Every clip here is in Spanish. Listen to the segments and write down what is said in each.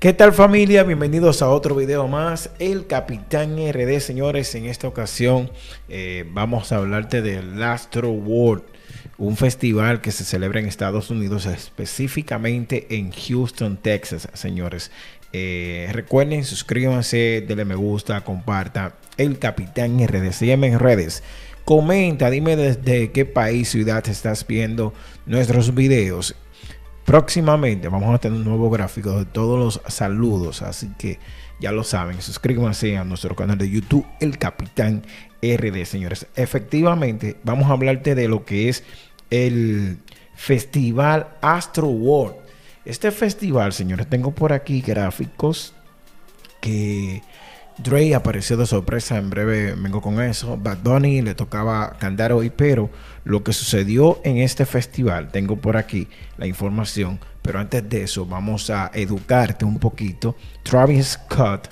¿Qué tal familia? Bienvenidos a otro video más. El Capitán RD, señores. En esta ocasión eh, vamos a hablarte del Astro World, un festival que se celebra en Estados Unidos, específicamente en Houston, Texas, señores. Eh, recuerden, suscríbanse, denle me gusta, comparta. El Capitán RD, sígueme en redes. Comenta, dime desde qué país, ciudad estás viendo nuestros videos Próximamente vamos a tener un nuevo gráfico de todos los saludos, así que ya lo saben, suscríbanse a nuestro canal de YouTube, El Capitán RD, señores. Efectivamente, vamos a hablarte de lo que es el Festival Astro World. Este festival, señores, tengo por aquí gráficos que Dre apareció de sorpresa, en breve vengo con eso. Bad Bunny le tocaba cantar hoy, pero lo que sucedió en este festival, tengo por aquí la información, pero antes de eso vamos a educarte un poquito. Travis Scott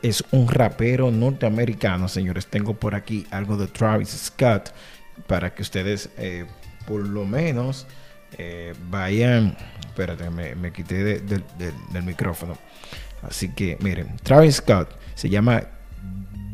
es un rapero norteamericano, señores. Tengo por aquí algo de Travis Scott para que ustedes eh, por lo menos eh, vayan... Espérate, me, quité del micrófono. Así que miren, Travis Scott se llama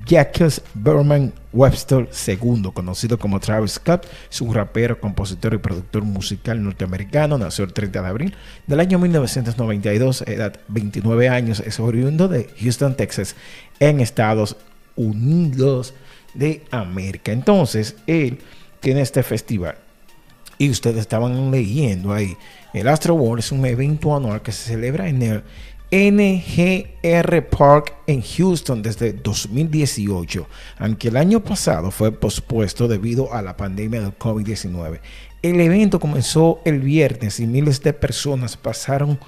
Jacques Berman Webster II, conocido como Travis Scott, es un rapero, compositor y productor musical norteamericano. Nació el 30 de abril del año 1992, edad 29 años, es oriundo de Houston, Texas, en Estados Unidos de América. Entonces, él tiene este festival. Y ustedes estaban leyendo ahí. El Astro World es un evento anual que se celebra en el NGR Park en Houston desde 2018, aunque el año pasado fue pospuesto debido a la pandemia del COVID-19. El evento comenzó el viernes y miles de personas pasaron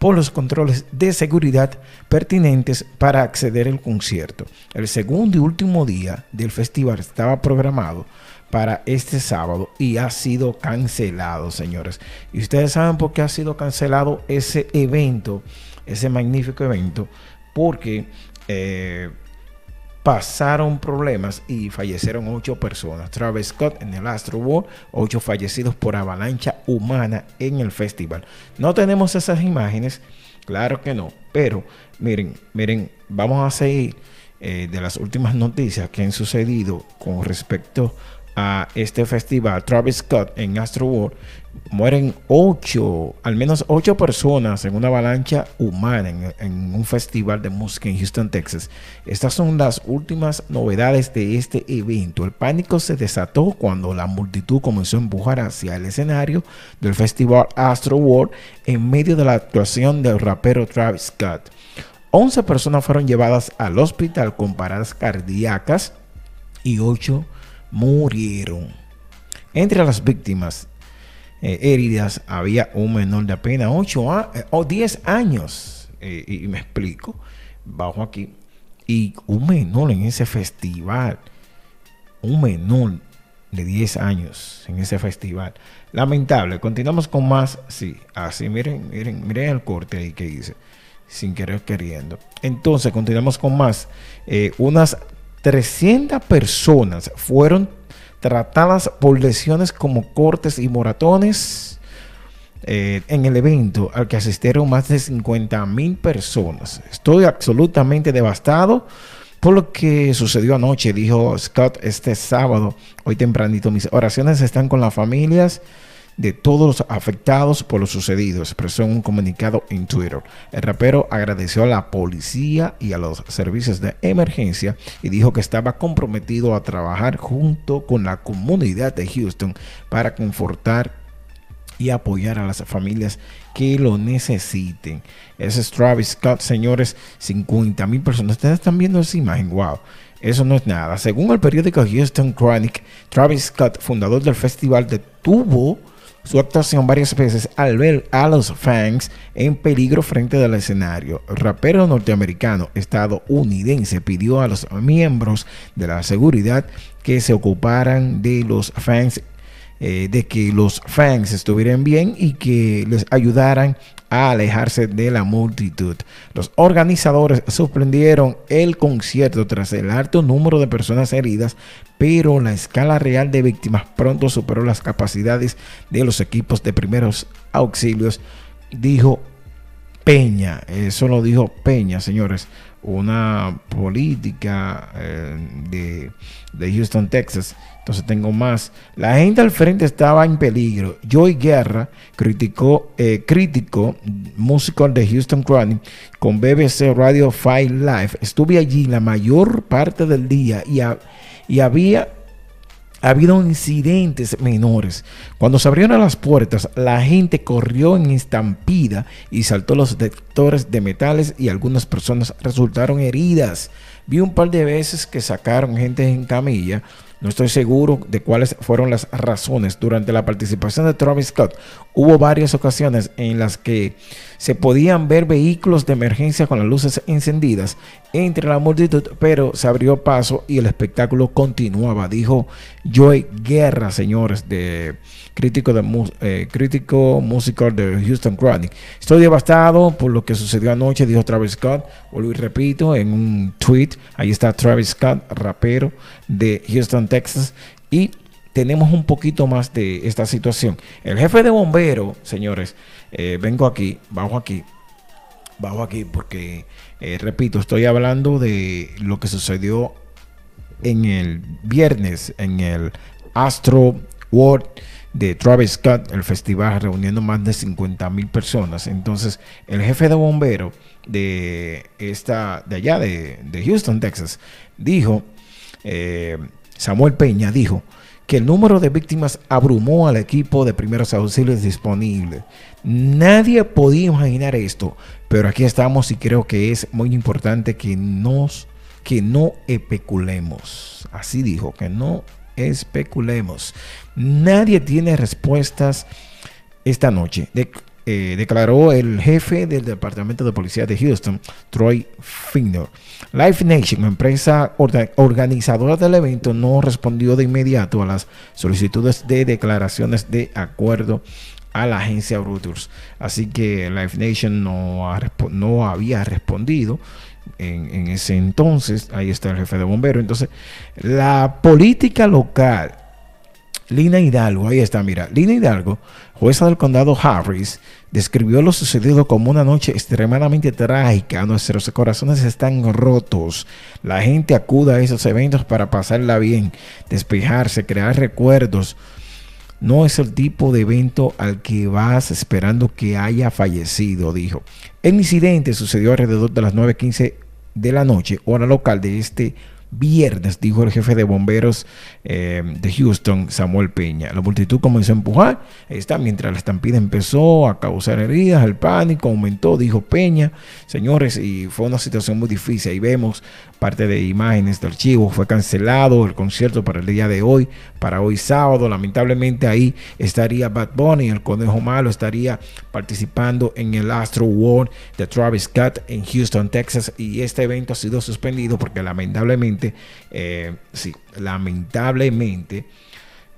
por los controles de seguridad pertinentes para acceder al concierto. El segundo y último día del festival estaba programado para este sábado y ha sido cancelado, señores. Y ustedes saben por qué ha sido cancelado ese evento ese magnífico evento porque eh, pasaron problemas y fallecieron ocho personas. Travis Scott en el Astro World, ocho fallecidos por avalancha humana en el festival. No tenemos esas imágenes, claro que no, pero miren, miren, vamos a seguir eh, de las últimas noticias que han sucedido con respecto a este festival, Travis Scott en Astro World, mueren ocho, al menos ocho personas en una avalancha humana en, un festival de música en Houston, Texas. Estas son las últimas novedades de este evento. El pánico se desató cuando la multitud comenzó a empujar hacia el escenario del festival Astro World en medio de la actuación del rapero Travis Scott. 11 personas fueron llevadas al hospital con paradas cardíacas y 8 murieron. Entre las víctimas eh, heridas había un menor de apenas 8 eh, o 10 años. Eh, y me explico. Bajo aquí. Y un menor en ese festival. Un menor de 10 años en ese festival. Lamentable. Continuamos con más. Sí, así miren, miren, miren el corte ahí que hice. Sin querer queriendo. Entonces, continuamos con más. unas 300 personas fueron tratadas por lesiones como cortes y moratones eh, en el evento al que asistieron más de 50 mil personas. Estoy absolutamente devastado por lo que sucedió anoche, dijo Scott este sábado, hoy tempranito. Mis oraciones están con las familias de todos los afectados por lo sucedido, expresó en un comunicado en Twitter. El rapero agradeció a la policía y a los servicios de emergencia y dijo que estaba comprometido a trabajar junto con la comunidad de Houston para confortar y apoyar a las familias que lo necesiten. Ese es Travis Scott, señores, 50 mil personas. Ustedes están viendo esa imagen, wow. Eso no es nada. Según el periódico Houston Chronic, Travis Scott, fundador del festival, detuvo su actuación varias veces al ver a los fans en peligro frente del escenario. El rapero norteamericano estadounidense pidió a los miembros de la seguridad que se ocuparan de los fans eh, de que los fans estuvieran bien y que les ayudaran a alejarse de la multitud. Los organizadores sorprendieron el concierto tras el alto número de personas heridas, pero la escala real de víctimas pronto superó las capacidades de los equipos de primeros auxilios, dijo Peña. Eso lo dijo Peña, señores. Una política eh, de, de Houston, Texas. Entonces tengo más. La gente al frente estaba en peligro. Joy Guerra, criticó, eh, crítico, músico de Houston Chronic, con BBC Radio 5 Live. Estuve allí la mayor parte del día y, y había ha habido incidentes menores. Cuando se abrieron las puertas, la gente corrió en estampida y saltó los detectores de metales y algunas personas resultaron heridas. Vi un par de veces que sacaron gente en camilla no estoy seguro de cuáles fueron las razones. Durante la participación de Travis Scott hubo varias ocasiones en las que se podían ver vehículos de emergencia con las luces encendidas entre la multitud, pero se abrió paso y el espectáculo continuaba, dijo Joy Guerra, señores, de crítico, de, eh, crítico musical de Houston Chronic. Estoy devastado por lo que sucedió anoche, dijo Travis Scott. Vuelvo y repito, en un tweet, ahí está Travis Scott, rapero de Houston, Texas. Y tenemos un poquito más de esta situación. El jefe de bomberos, señores, eh, vengo aquí, bajo aquí, bajo aquí, porque, eh, repito, estoy hablando de lo que sucedió en el viernes en el Astro World de Travis Scott, el festival reuniendo más de 50 mil personas. Entonces, el jefe de bomberos de esta, de allá de, Houston, Texas, dijo, eh, Samuel Peña dijo que el número de víctimas abrumó al equipo de primeros auxilios disponible. Nadie podía imaginar esto, pero aquí estamos y creo que es muy importante que nos que no especulemos. Así dijo, que no especulemos. Nadie tiene respuestas esta noche. Eh, declaró el jefe del Departamento de Policía de Houston, Troy Finner. Life Nation, empresa organizadora del evento, no respondió de inmediato a las solicitudes de declaraciones de acuerdo a la agencia Reuters. Así que Life Nation no, no había respondido en, ese entonces, ahí está el jefe de bomberos. Entonces, la política local, Lina Hidalgo, ahí está, mira, Lina Hidalgo, jueza del condado Harris, describió lo sucedido como una noche extremadamente trágica. Nuestros corazones están rotos. La gente acude a esos eventos para pasarla bien, despejarse, crear recuerdos. No es el tipo de evento al que vas esperando que haya fallecido, dijo. El incidente sucedió alrededor de las 9.15 de la noche, hora local de este viernes, dijo el jefe de bomberos eh, de Houston, Samuel Peña. La multitud comenzó a empujar, está, mientras la estampida empezó a causar heridas, el pánico aumentó, dijo Peña, señores, y fue una situación muy difícil. Ahí vemos parte de imágenes de archivo, fue cancelado el concierto para el día de hoy, para hoy sábado, lamentablemente ahí estaría Bad Bunny, el conejo malo, estaría participando en el Astro World de Travis Scott en Houston, Texas, y este evento ha sido suspendido porque lamentablemente eh, sí, lamentablemente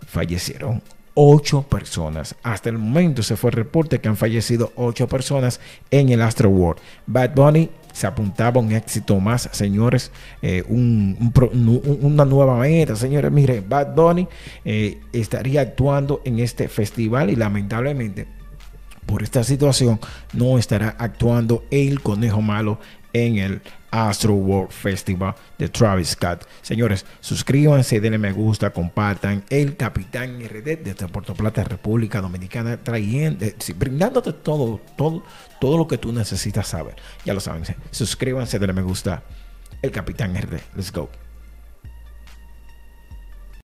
fallecieron ocho personas. Hasta el momento se fue el reporte que han fallecido ocho personas en el Astro World. Bad Bunny se apuntaba un éxito más, señores, eh, una nueva meta, señores. Mire, Bad Bunny eh, estaría actuando en este festival y lamentablemente por esta situación no estará actuando el conejo malo en el Astro World Festival de Travis Scott. Señores, suscríbanse, denle me gusta, compartan. El Capitán RD desde Puerto Plata, República Dominicana, trayendo, eh, brindándote todo, todo, todo lo que tú necesitas saber. Ya lo saben, suscríbanse, denle me gusta. El Capitán RD. Let's go.